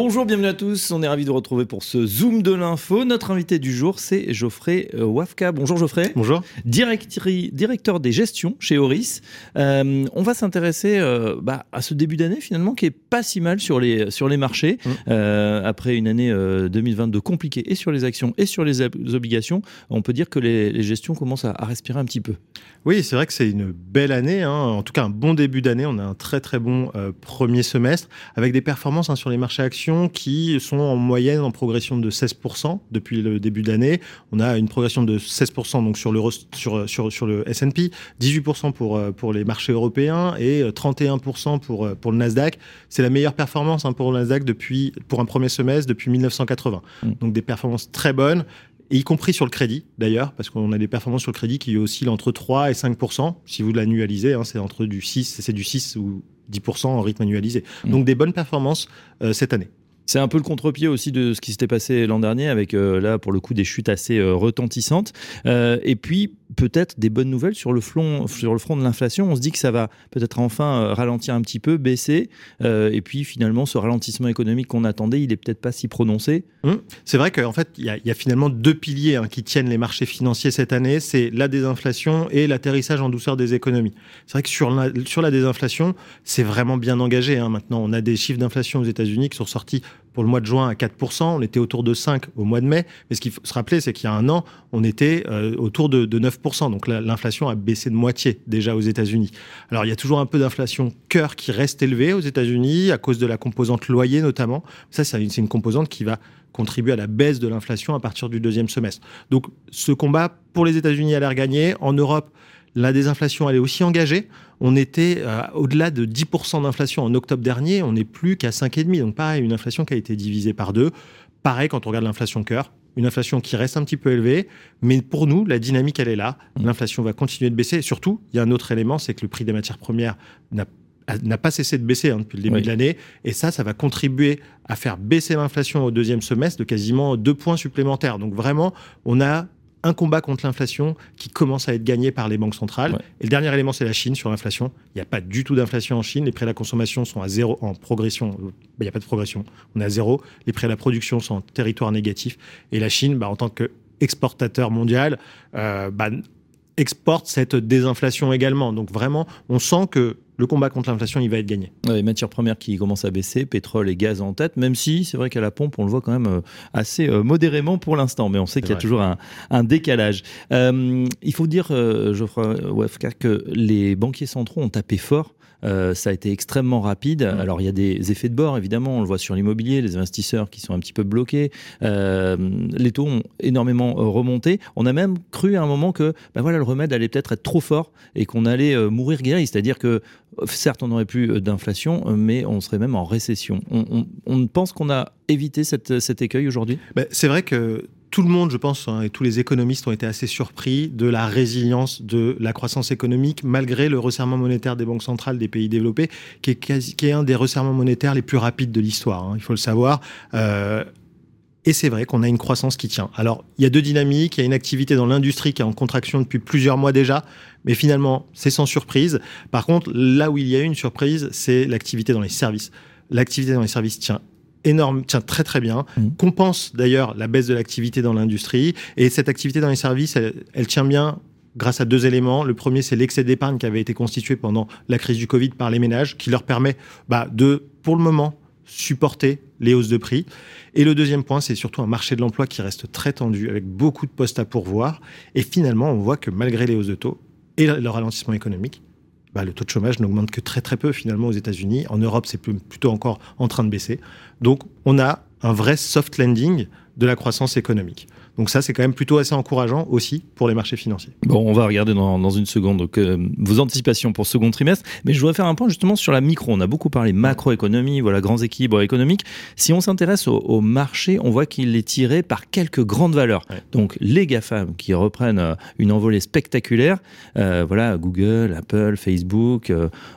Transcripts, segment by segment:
Bonjour, bienvenue à tous. On est ravis de retrouver pour ce Zoom de l'info. Notre invité du jour, c'est Geoffrey euh, Wafka. Bonjour Geoffrey. Bonjour. directeur des gestions chez Horis. Euh, on va s'intéresser euh, bah, à ce début d'année finalement qui est pas si mal sur les, sur les marchés. Mmh. après une année 2022 compliquée et sur les actions et sur les, obligations, on peut dire que les, gestions commencent à, respirer un petit peu. Oui, c'est vrai que c'est une belle année. Hein. En tout cas, un bon début d'année. On a un très très bon premier semestre avec des performances hein, sur les marchés actions qui sont en moyenne en progression de 16% depuis le début de l'année. On a une progression de 16% donc sur le, sur, sur, sur le S&P, 18% pour, euh, pour les marchés européens et 31% euh, pour, euh, pour le Nasdaq. C'est la meilleure performance hein, pour le Nasdaq depuis, pour un premier semestre depuis 1980. Mm. Donc des performances très bonnes y compris sur le crédit d'ailleurs, parce qu'on a des performances sur le crédit qui oscillent entre 3 et 5% Si vous l'annualisez, hein, c'est entre du 6, c'est du 6 ou 10 en rythme annualisé. Mm. Donc des bonnes performances cette année. C'est un peu le contre-pied aussi de ce qui s'était passé l'an dernier, avec euh, là, pour le coup, des chutes assez euh, retentissantes. Euh, et puis, peut-être des bonnes nouvelles sur le, front, sur le front de l'inflation. On se dit que ça va peut-être enfin ralentir un petit peu, baisser. et puis, finalement, ce ralentissement économique qu'on attendait, il est peut-être pas si prononcé. Mmh. C'est vrai qu'en fait, il y, a finalement deux piliers hein, qui tiennent les marchés financiers cette année. C'est la désinflation et l'atterrissage en douceur des économies. C'est vrai que sur la, sur la désinflation, c'est vraiment bien engagé. Hein. Maintenant, on a des chiffres d'inflation aux États-Unis qui sont sortis pour le mois de juin à 4%, on était autour de 5 au mois de mai. Mais ce qu'il faut se rappeler, c'est qu'il y a un an, on était euh, autour de, 9%. Donc l'inflation a baissé de moitié déjà aux États-Unis. Alors il y a toujours un peu d'inflation cœur qui reste élevée aux États-Unis à cause de la composante loyer notamment. Ça, c'est une, une composante qui va contribuer à la baisse de l'inflation à partir du deuxième semestre. Donc ce combat pour les États-Unis a l'air gagné. En Europe, la désinflation, elle est aussi engagée. On était euh, au-delà de 10% d'inflation en octobre dernier, on n'est plus qu'à 5,5%. Donc pareil, une inflation qui a été divisée par deux. Pareil quand on regarde l'inflation cœur, une inflation qui reste un petit peu élevée, mais pour nous, la dynamique, elle est là. Mmh. L'inflation va continuer de baisser. surtout, il y a un autre élément, c'est que le prix des matières premières n'a pas cessé de baisser hein, depuis le début de l'année. Et ça, ça va contribuer à faire baisser l'inflation au deuxième semestre de quasiment deux points supplémentaires. Donc vraiment, on a un combat contre l'inflation qui commence à être gagné par les banques centrales. Et le dernier élément, c'est la Chine sur l'inflation. Il n'y a pas du tout d'inflation en Chine. Les prix à la consommation sont à zéro en progression. Il n'y a pas de progression. On est à zéro. Les prix à la production sont en territoire négatif. Et la Chine, bah, en tant qu'exportateur mondial, euh, bah, exporte cette désinflation également. Donc vraiment, on sent que le combat contre l'inflation, il va être gagné. Les matières premières qui commencent à baisser, pétrole et gaz en tête, même si c'est vrai qu'à la pompe, on le voit quand même euh, assez euh, modérément pour l'instant, mais on sait qu'il y a toujours un, décalage. Euh, il faut dire, Geoffroy Wefka, que les banquiers centraux ont tapé fort euh, ça a été extrêmement rapide. Mmh. Alors il y a des effets de bord, évidemment, on le voit sur l'immobilier, les investisseurs qui sont un petit peu bloqués. Euh, les taux ont énormément euh, remonté. On a même cru à un moment que ben voilà, le remède allait peut-être être trop fort et qu'on allait mourir guéri. C'est-à-dire que certes, on n'aurait plus d'inflation, mais on serait même en récession. On, pense qu'on a évité cet écueil aujourd'hui? Ben, C'est vrai que tout le monde, je pense, hein, et tous les économistes ont été assez surpris de la résilience de la croissance économique malgré le resserrement monétaire des banques centrales des pays développés, qui est, un des resserrements monétaires les plus rapides de l'histoire, hein, il faut le savoir. Euh, et c'est vrai qu'on a une croissance qui tient. Alors, il y a deux dynamiques. Il y a une activité dans l'industrie qui est en contraction depuis plusieurs mois déjà, mais finalement, c'est sans surprise. Par contre, là où il y a une surprise, c'est l'activité dans les services. L'activité dans les services tient énorme, tient très très bien, mmh. compense d'ailleurs la baisse de l'activité dans l'industrie. Et cette activité dans les services, elle, tient bien grâce à deux éléments. Le premier, c'est l'excès d'épargne qui avait été constitué pendant la crise du Covid par les ménages, qui leur permet bah, de, pour le moment, supporter les hausses de prix. Et le deuxième point, c'est surtout un marché de l'emploi qui reste très tendu, avec beaucoup de postes à pourvoir. Et finalement, on voit que malgré les hausses de taux et le ralentissement économique, bah, le taux de chômage n'augmente que très très peu finalement aux États-Unis. En Europe, c'est plutôt encore en train de baisser. Donc on a un vrai soft landing de la croissance économique. Donc ça, c'est quand même plutôt assez encourageant aussi pour les marchés financiers. Bon, on va regarder dans, une seconde donc, euh, vos anticipations pour ce second trimestre, mais je voudrais faire un point justement sur la micro. On a beaucoup parlé macroéconomie, voilà, grands équilibres économiques. Si on s'intéresse au, marché, on voit qu'il est tiré par quelques grandes valeurs. Donc les GAFAM qui reprennent euh, une envolée spectaculaire, euh, voilà, Google, Apple, Facebook,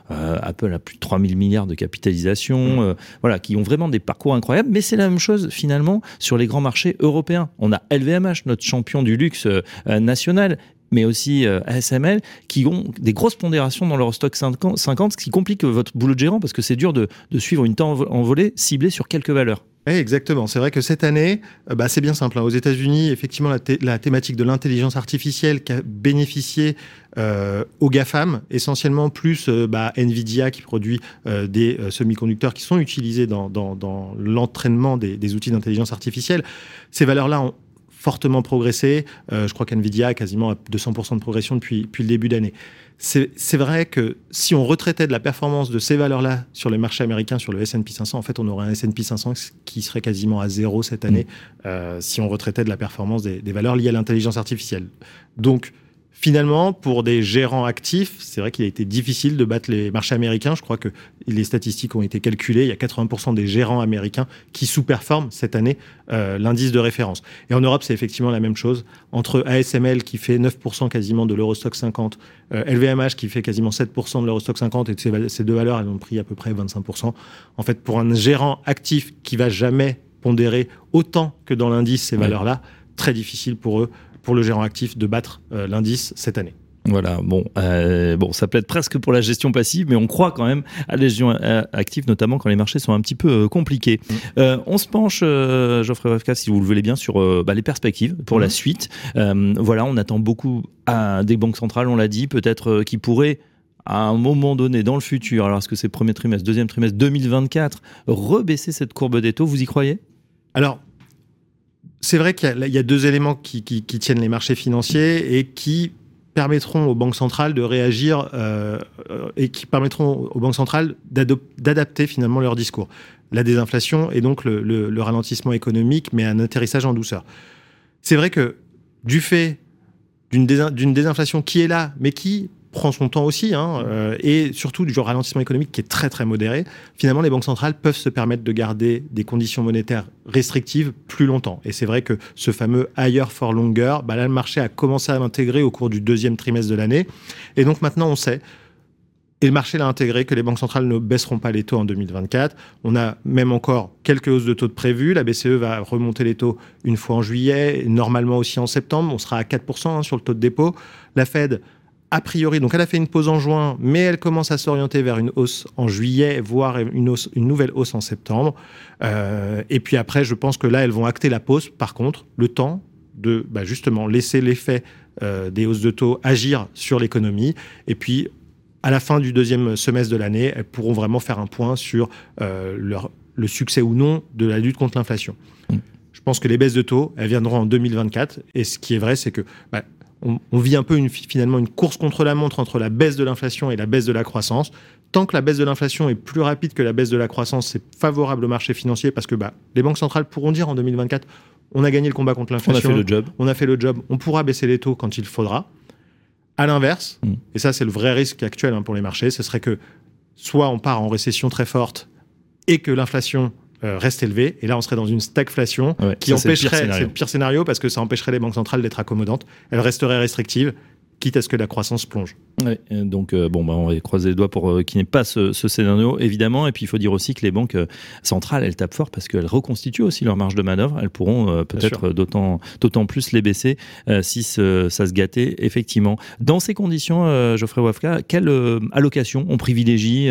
Apple a plus de 3000 milliards de capitalisation, voilà, qui ont vraiment des parcours incroyables, mais c'est la même chose finalement sur les grands marchés européens. On a LV LVMH, notre champion du luxe national, mais aussi ASML, qui ont des grosses pondérations dans leur stock 50, ce qui complique votre boulot de gérant parce que c'est dur de, suivre une temps envolée ciblée sur quelques valeurs. Oui, exactement. C'est vrai que cette année, euh, bah, c'est bien simple. Hein. Aux États-Unis, effectivement, la, thématique de l'intelligence artificielle qui a bénéficié euh, aux GAFAM, essentiellement plus euh, bah, Nvidia qui produit des semi-conducteurs qui sont utilisés dans, l'entraînement des, des, outils d'intelligence artificielle. Ces valeurs-là ont fortement progressé. je crois qu'Nvidia a quasiment 200% de progression depuis, depuis le début d'année c'est vrai que si on retraitait de la performance de ces valeurs-là sur les marchés américains, sur le S&P 500, en fait, on aurait un S&P 500 qui serait quasiment à zéro cette année mm. euh, si on retraitait de la performance des, des valeurs liées à l'intelligence artificielle. Donc, Finalement, pour des gérants actifs, c'est vrai qu'il a été difficile de battre les marchés américains. Je crois que les statistiques ont été calculées. Il y a 80% des gérants américains qui sous-performent cette année euh, l'indice de référence. Et en Europe, c'est effectivement la même chose. Entre ASML qui fait 9% quasiment de l'Eurostock 50, LVMH euh, qui fait quasiment 7% de l'Eurostock 50, et ces, deux valeurs, elles ont pris à peu près 25%. En fait, pour un gérant actif qui va jamais pondérer autant que dans l'indice ces valeurs-là, très difficile pour eux pour le gérant actif de battre euh, l'indice cette année. Voilà, bon, euh, bon, ça plaide presque pour la gestion passive, mais on croit quand même à la gestion euh, active, notamment quand les marchés sont un petit peu compliqués. Mm. on se penche, Geoffrey Wafka, si vous le voulez bien, sur bah, les perspectives pour la mm. suite. voilà, on attend beaucoup à des banques centrales, on l'a dit, peut-être qui pourraient à un moment donné dans le futur, alors est-ce que c'est premier trimestre, deuxième trimestre 2024, rebaisser cette courbe des taux, vous y croyez? Alors, c'est vrai qu'il y, a deux éléments qui, tiennent les marchés financiers et qui permettront aux banques centrales de réagir euh, et qui permettront aux banques centrales d'adapter finalement leur discours. La désinflation et donc le ralentissement économique, mais un atterrissage en douceur. C'est vrai que du fait d'une désinflation qui est là, mais qui prend son temps aussi, hein, euh, et surtout du genre ralentissement économique qui est très très modéré, finalement les banques centrales peuvent se permettre de garder des conditions monétaires restrictives plus longtemps. Et c'est vrai que ce fameux higher for longer, bah là le marché a commencé à l'intégrer au cours du deuxième trimestre de l'année. Et donc maintenant on sait, et le marché l'a intégré, que les banques centrales ne baisseront pas les taux en 2024. On a même encore quelques hausses de taux de prévues. La BCE va remonter les taux une fois en juillet, normalement aussi en septembre. On sera à 4% hein, sur le taux de dépôt. La Fed a priori, donc elle a fait une pause en juin, mais elle commence à s'orienter vers une hausse en juillet, voire une, hausse, une nouvelle hausse en septembre. Euh, et puis après, je pense que là, elles vont acter la pause. Par contre, le temps de bah, justement laisser l'effet euh, des hausses de taux agir sur l'économie. Et puis, à la fin du deuxième semestre de l'année, elles pourront vraiment faire un point sur euh, leur, le succès ou non de la lutte contre l'inflation. Mm. Je pense que les baisses de taux, elles viendront en 2024. Et ce qui est vrai, c'est que bah, on, vit un peu une, finalement une course contre la montre entre la baisse de l'inflation et la baisse de la croissance. Tant que la baisse de l'inflation est plus rapide que la baisse de la croissance, c'est favorable au marché financier parce que bah, les banques centrales pourront dire en 2024 on a gagné le combat contre l'inflation. On a fait le job. On a fait le job. On pourra baisser les taux quand il faudra. À l'inverse, mm. et ça c'est le vrai risque actuel hein, pour les marchés, ce serait que soit on part en récession très forte et que l'inflation euh, reste élevé. Et là, on serait dans une stagflation qui empêcherait, c'est le pire scénario parce que ça empêcherait les banques centrales d'être accommodantes. Elles resteraient restrictives quitte à ce que la croissance plonge. donc euh, bon, bah, on va croiser les doigts pour euh, qu'il n'y ait pas ce, scénario, évidemment. Et puis il faut dire aussi que les banques euh, centrales, elles tapent fort parce qu'elles reconstituent aussi leur marge de manœuvre. Elles pourront peut-être d'autant, d'autant plus les baisser si ça se gâtait, effectivement. Dans ces conditions, Geoffrey Wafka, quelle allocation on privilégie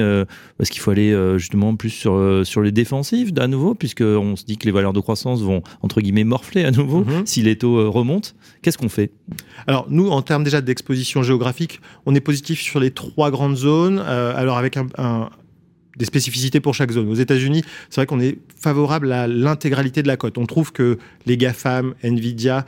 Parce qu'il faut aller justement plus sur, sur les défensives à nouveau, puisqu'on se dit que les valeurs de croissance vont, entre guillemets, morfler à nouveau mm-hmm. si les taux remontent? Qu'est-ce qu'on fait? Alors nous, en termes déjà d'exposition géographique, on est positif sur les trois grandes zones, euh, alors avec des spécificités pour chaque zone. Aux États-Unis, c'est vrai qu'on est favorable à l'intégralité de la cote. On trouve que les GAFAM, Nvidia,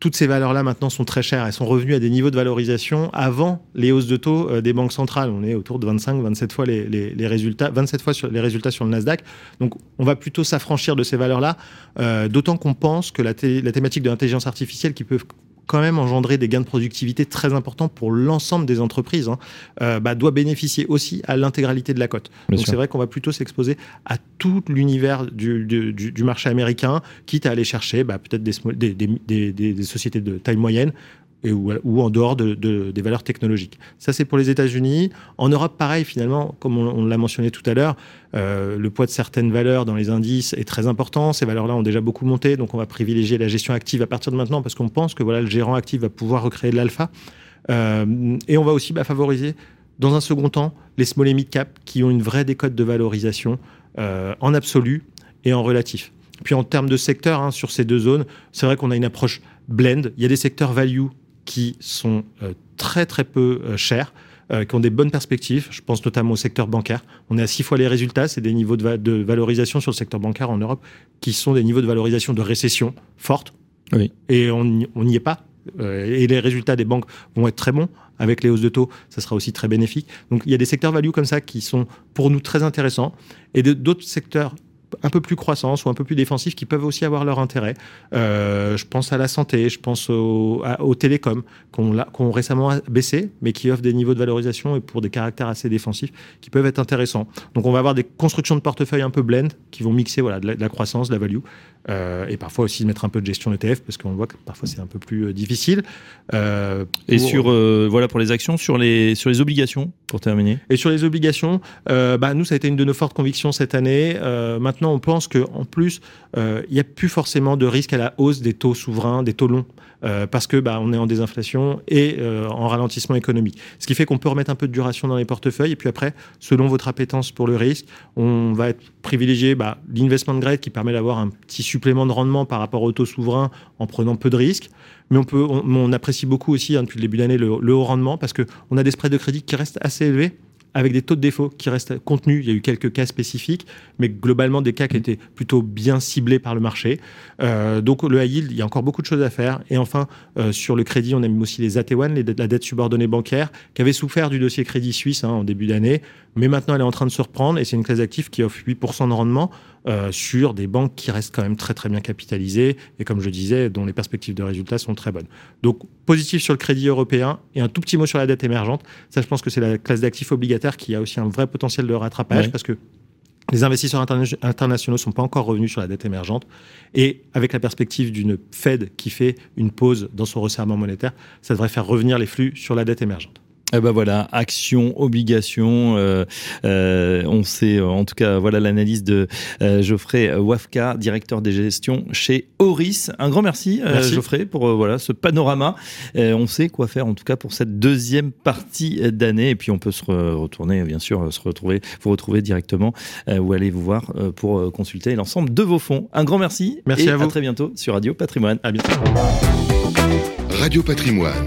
toutes ces valeurs-là maintenant sont très chères. Elles sont revenues à des niveaux de valorisation avant les hausses de taux euh, des banques centrales. On est autour de 25, 27 fois les, résultats, 27 fois sur les résultats sur le Nasdaq. Donc, on va plutôt s'affranchir de ces valeurs-là, euh, d'autant qu'on pense que la, la thématique de l'intelligence artificielle qui peut quand même engendrer des gains de productivité très importants pour l'ensemble des entreprises, hein, euh, bah, doit bénéficier aussi à l'intégralité de la cote. Donc c'est vrai qu'on va plutôt s'exposer à tout l'univers du, du, marché américain, quitte à aller chercher bah, peut-être des, des, des, des, sociétés de taille moyenne et ou, en dehors de, des valeurs technologiques. Ça, c'est pour les États-Unis. En Europe, pareil, finalement, comme on, l'a mentionné tout à l'heure, euh, le poids de certaines valeurs dans les indices est très important. Ces valeurs-là ont déjà beaucoup monté, donc on va privilégier la gestion active à partir de maintenant parce qu'on pense que voilà, le gérant actif va pouvoir recréer de l'alpha. Euh, et on va aussi bah, favoriser, dans un second temps, les small et mid cap qui ont une vraie décote de valorisation euh, en absolu et en relatif. Puis en termes de secteur, hein, sur ces deux zones, c'est vrai qu'on a une approche blend. Il y a des secteurs value qui sont euh, très très peu euh, chers, euh, qui ont des bonnes perspectives. Je pense notamment au secteur bancaire. On est à six fois les résultats. C'est des niveaux de, valorisation sur le secteur bancaire en Europe qui sont des niveaux de valorisation de récession forte. Oui. Et on n'y est pas. et les résultats des banques vont être très bons. Avec les hausses de taux, ça sera aussi très bénéfique. Donc il y a des secteurs value comme ça qui sont pour nous très intéressants. Et d'autres secteurs un peu plus croissance ou un peu plus défensifs qui peuvent aussi avoir leur intérêt. Euh, je pense à la santé, je pense aux, télécoms qu'on ont récemment baissé, mais qui offrent des niveaux de valorisation et pour des caractères assez défensifs qui peuvent être intéressants. Donc on va avoir des constructions de portefeuille un peu blend qui vont mixer voilà, de, la, croissance, de la value, euh, et parfois aussi mettre un peu de gestion ETF parce qu'on voit que parfois c'est un peu plus euh, difficile. et sur voilà pour les actions, sur les sur les obligations Et sur les obligations, bah, nous ça a été une de nos fortes convictions cette année. maintenant maintenant, on pense qu'en plus, euh, il n'y a plus forcément de risque à la hausse des taux souverains, des taux longs, euh, parce que bah, on est en désinflation et euh, en ralentissement économique. Ce qui fait qu'on peut remettre un peu de duration dans les portefeuilles. Et puis après, selon votre appétence pour le risque, on va être privilégié bah, l'investment grade qui permet d'avoir un petit supplément de rendement par rapport aux taux souverains en prenant peu de risques. Mais on, peut, on, apprécie beaucoup aussi hein, depuis le début d'année le, le haut rendement parce qu'on a des spreads de crédit qui restent assez élevés avec des taux de défaut qui restent contenus. Il y a eu quelques cas spécifiques, mais globalement des cas qui étaient plutôt bien ciblés par le marché. Euh, donc le high yield, il y a encore beaucoup de choses à faire. Et enfin, euh, sur le crédit, on a mis aussi les AT1, la dette subordonnée bancaire, qui avait souffert du dossier Crédit Suisse hein, en début d'année, mais maintenant elle est en train de se reprendre et c'est une classe d'actifs qui offre 8% de rendement. Euh, sur des banques qui restent quand même très très bien capitalisées et comme je disais, dont les perspectives de résultats sont très bonnes. Donc positif sur le crédit européen et un tout petit mot sur la dette émergente. Ça, je pense que c'est la classe d'actifs obligataires qui a aussi un vrai potentiel de rattrapage parce que les investisseurs internationaux ne sont pas encore revenus sur la dette émergente. Et avec la perspective d'une Fed qui fait une pause dans son resserrement monétaire, ça devrait faire revenir les flux sur la dette émergente. Eh ben voilà, action, obligation. Euh, euh, on sait, en tout cas, voilà l'analyse de euh, Geoffrey Wafka, directeur des gestions chez Oris. Un grand merci, Geoffrey, pour voilà ce panorama. on sait quoi faire, en tout cas, pour cette deuxième partie d'année. Et puis, on peut se retourner, bien sûr, se retrouver, vous retrouver directement ou aller vous voir pour consulter l'ensemble de vos fonds. Un grand merci. Merci à vous. À très bientôt sur Radio Patrimoine. À bientôt. Radio Patrimoine